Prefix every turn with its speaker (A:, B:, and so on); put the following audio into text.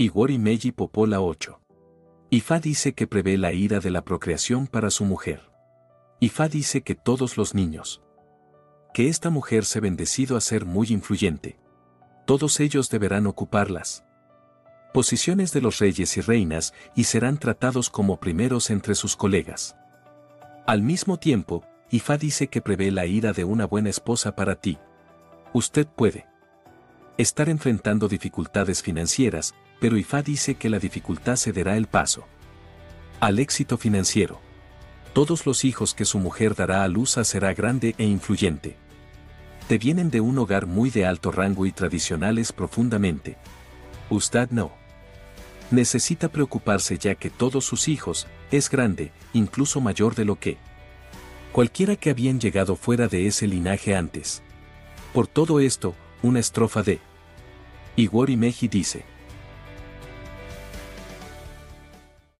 A: Igori Meiji Popola 8. Ifá dice que prevé la ira de la procreación para su mujer. Ifá dice que todos los niños. Que esta mujer se bendecido a ser muy influyente. Todos ellos deberán ocuparlas. Posiciones de los reyes y reinas y serán tratados como primeros entre sus colegas. Al mismo tiempo, Ifá dice que prevé la ira de una buena esposa para ti. Usted puede estar enfrentando dificultades financieras, pero Ifá dice que la dificultad cederá el paso al éxito financiero. Todos los hijos que su mujer dará a luz será grande e influyente. Te vienen de un hogar muy de alto rango y tradicionales profundamente. Usted no. Necesita preocuparse ya que todos sus hijos, es grande, incluso mayor de lo que cualquiera que habían llegado fuera de ese linaje antes. Por todo esto, una estrofa de Igor Meji dice,